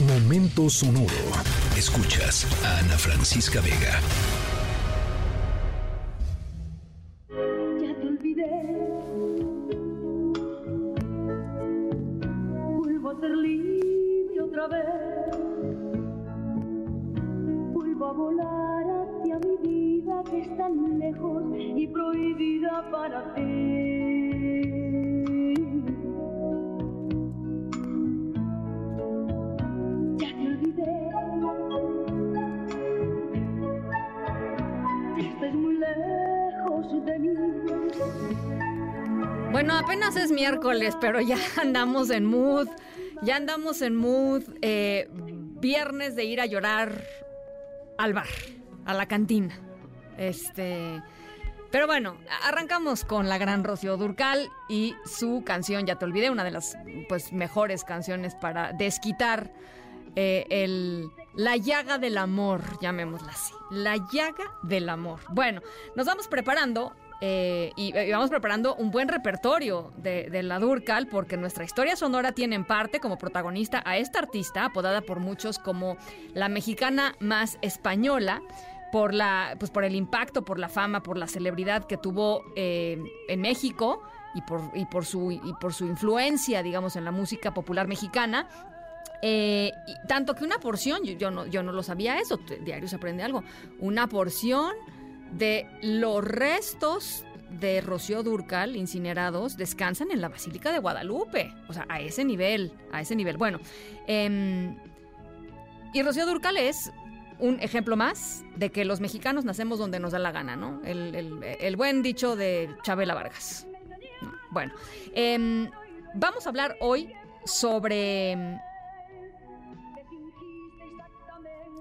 Momento sonoro. Escuchas a Ana Francisca Vega. Ya te olvidé. Vuelvo a ser libre otra vez. Vuelvo a volar hacia mi vida que es tan lejos y prohibida para ti. Bueno, apenas es miércoles, pero ya andamos en mood. Ya andamos en mood. eh, viernes de ir a llorar al bar, a la cantina. Este. Pero bueno, arrancamos con la gran Rocío Durcal y su canción, ya te olvidé, una de las pues mejores canciones para desquitar eh, el, la llaga del amor, llamémosla así. La llaga del amor. Bueno, nos vamos preparando eh, y, y vamos preparando un buen repertorio de, de la Durcal porque nuestra historia sonora tiene en parte como protagonista a esta artista, apodada por muchos como la mexicana más española por la pues por el impacto, por la fama, por la celebridad que tuvo eh, en México y por, y por su y por su influencia, digamos, en la música popular mexicana. Eh, y tanto que una porción, yo, yo no, yo no lo sabía eso, diario se aprende algo, una porción de los restos de Rocío Durcal incinerados descansan en la Basílica de Guadalupe. O sea, a ese nivel, a ese nivel. Bueno, em, y Rocío Durcal es un ejemplo más de que los mexicanos nacemos donde nos da la gana, ¿no? El, buen dicho de Chabela Vargas. Bueno, em, vamos a hablar hoy sobre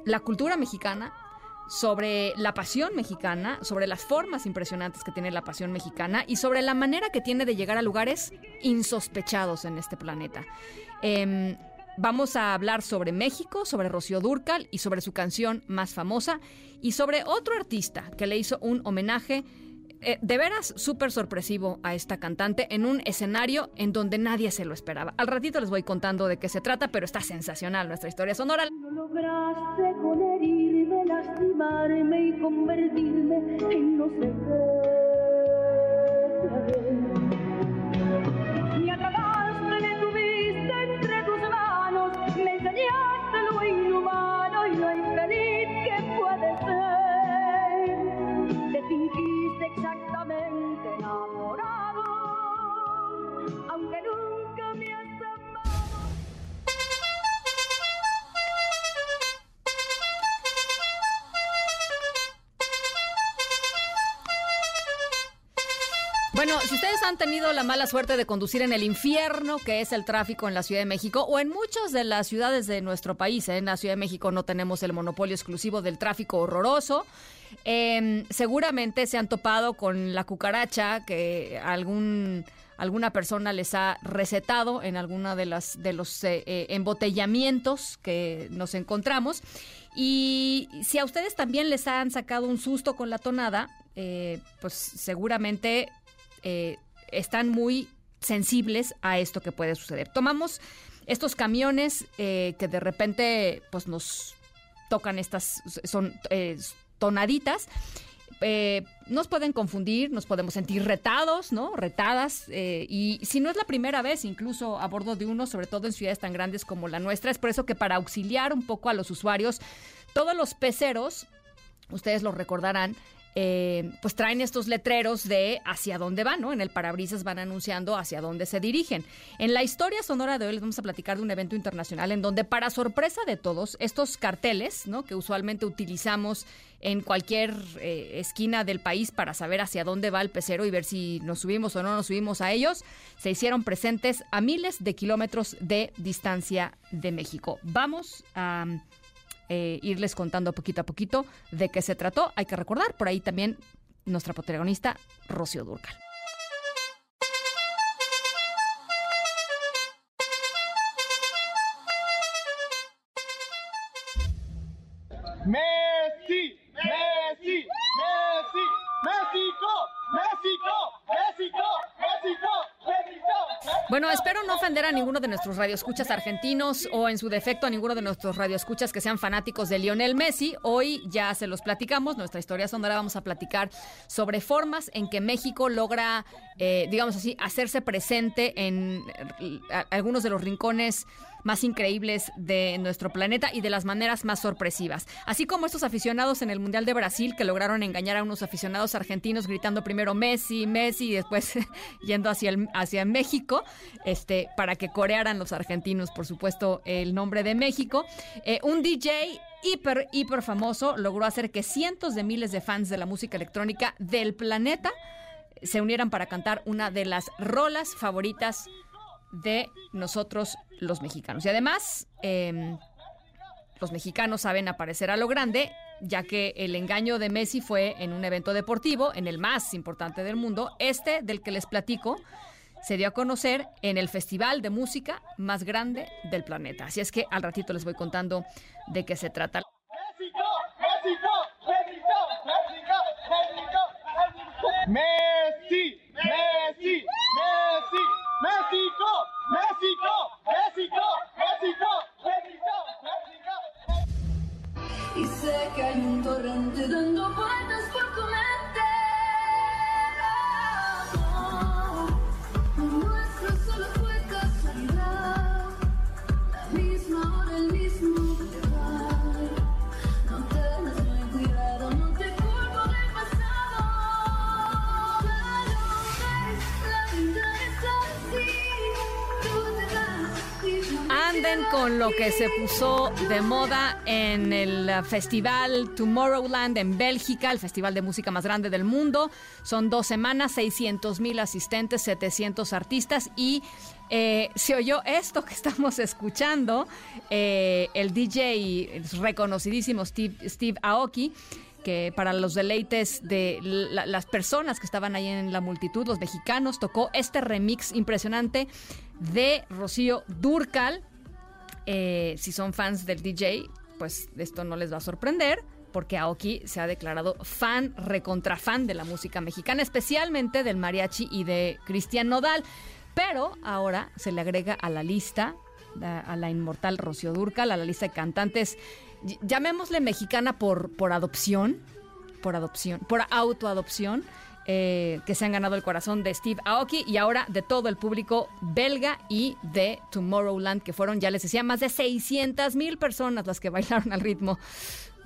la cultura mexicana, sobre la pasión mexicana, sobre las formas impresionantes que tiene la pasión mexicana y sobre la manera que tiene de llegar a lugares insospechados en este planeta. Em, vamos a hablar sobre México, sobre Rocío Durcal y sobre su canción más famosa y sobre otro artista que le hizo un homenaje eh, de veras súper sorpresivo a esta cantante en un escenario en donde nadie se lo esperaba. Al ratito les voy contando de qué se trata, pero está sensacional nuestra historia sonora. No lograste con lastimarme y convertirme en no sé qué. Me Bueno, si ustedes han tenido la mala suerte de conducir en el infierno que es el tráfico en la Ciudad de México o en muchas de las ciudades de nuestro país, ¿eh? en la Ciudad de México no tenemos el monopolio exclusivo del tráfico horroroso, eh, seguramente se han topado con la cucaracha que algún alguna persona les ha recetado en alguna de las de los eh, eh, embotellamientos que nos encontramos y si a ustedes también les han sacado un susto con la tonada eh, pues seguramente eh, están muy sensibles a esto que puede suceder. Tomamos estos camiones eh, que de repente pues nos tocan estas son eh, tonaditas. nos pueden confundir, nos podemos sentir retados, ¿no? Retadas. y si no es la primera vez, incluso a bordo de uno, sobre todo en ciudades tan grandes como la nuestra, es por eso que para auxiliar un poco a los usuarios, todos los peceros, ustedes lo recordarán, eh, pues traen estos letreros de hacia dónde van, ¿no? En el parabrisas van anunciando hacia dónde se dirigen. En la historia sonora de hoy les vamos a platicar de un evento internacional en donde, para sorpresa de todos, estos carteles, ¿no? Que usualmente utilizamos en cualquier eh, esquina del país para saber hacia dónde va el pecero y ver si nos subimos o no nos subimos a ellos, se hicieron presentes a miles de kilómetros de distancia de México. Vamos a eh, irles contando poquito a poquito de qué se trató. Hay que recordar por ahí también nuestra protagonista, Rocío Durcal. Bueno, espero no ofender a ninguno de nuestros radioescuchas argentinos o en su defecto a ninguno de nuestros radioescuchas que sean fanáticos de Lionel Messi. Hoy ya se los platicamos, nuestra historia sonora vamos a platicar sobre formas en que México logra, eh, digamos así, hacerse presente en eh, algunos de los rincones más increíbles de nuestro planeta y de las maneras más sorpresivas. Así como estos aficionados en el Mundial de Brasil que lograron engañar a unos aficionados argentinos gritando primero Messi, Messi y después yendo hacia, el, hacia México este, para que corearan los argentinos, por supuesto, el nombre de México. Eh, un DJ hiper, hiper famoso logró hacer que cientos de miles de fans de la música electrónica del planeta se unieran para cantar una de las rolas favoritas de nosotros los mexicanos. Y además, em, los mexicanos saben aparecer a lo grande, ya que el engaño de Messi fue en un evento deportivo, en el más importante del mundo, este del que les platico se dio a conocer en el festival de música más grande del planeta. Así es que al ratito les voy contando de qué se trata. Anden con lo que se puso de moda en el festival Tomorrowland en Bélgica, el festival de música más grande del mundo. Son dos semanas, 600 mil asistentes, 700 artistas y eh, se oyó esto que estamos escuchando, eh, el DJ reconocidísimo Steve, Steve Aoki que para los deleites de la- las personas que estaban ahí en la multitud, los mexicanos, tocó este remix impresionante de Rocío Durcal. Eh, si son fans del DJ, pues esto no les va a sorprender, porque Aoki se ha declarado fan, recontra fan de la música mexicana, especialmente del mariachi y de Cristian Nodal. Pero ahora se le agrega a la lista, a, la inmortal Rocío Durcal, a la lista de cantantes, ll- llamémosle mexicana por, por adopción, por adopción, por autoadopción, eh, que se han ganado el corazón de Steve Aoki y ahora de todo el público belga y de Tomorrowland, que fueron, ya les decía, más de 600 mil personas las que bailaron al ritmo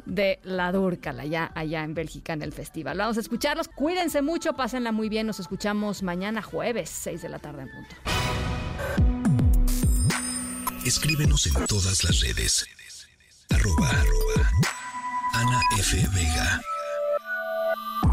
de la Durcal allá, allá en Bélgica en el festival. Vamos a escucharlos. Cuídense mucho, pásenla muy bien. Nos escuchamos mañana jueves, 6 de la tarde en punto. Escríbenos en todas las redes. Arroba, arroba Ana F. Vega.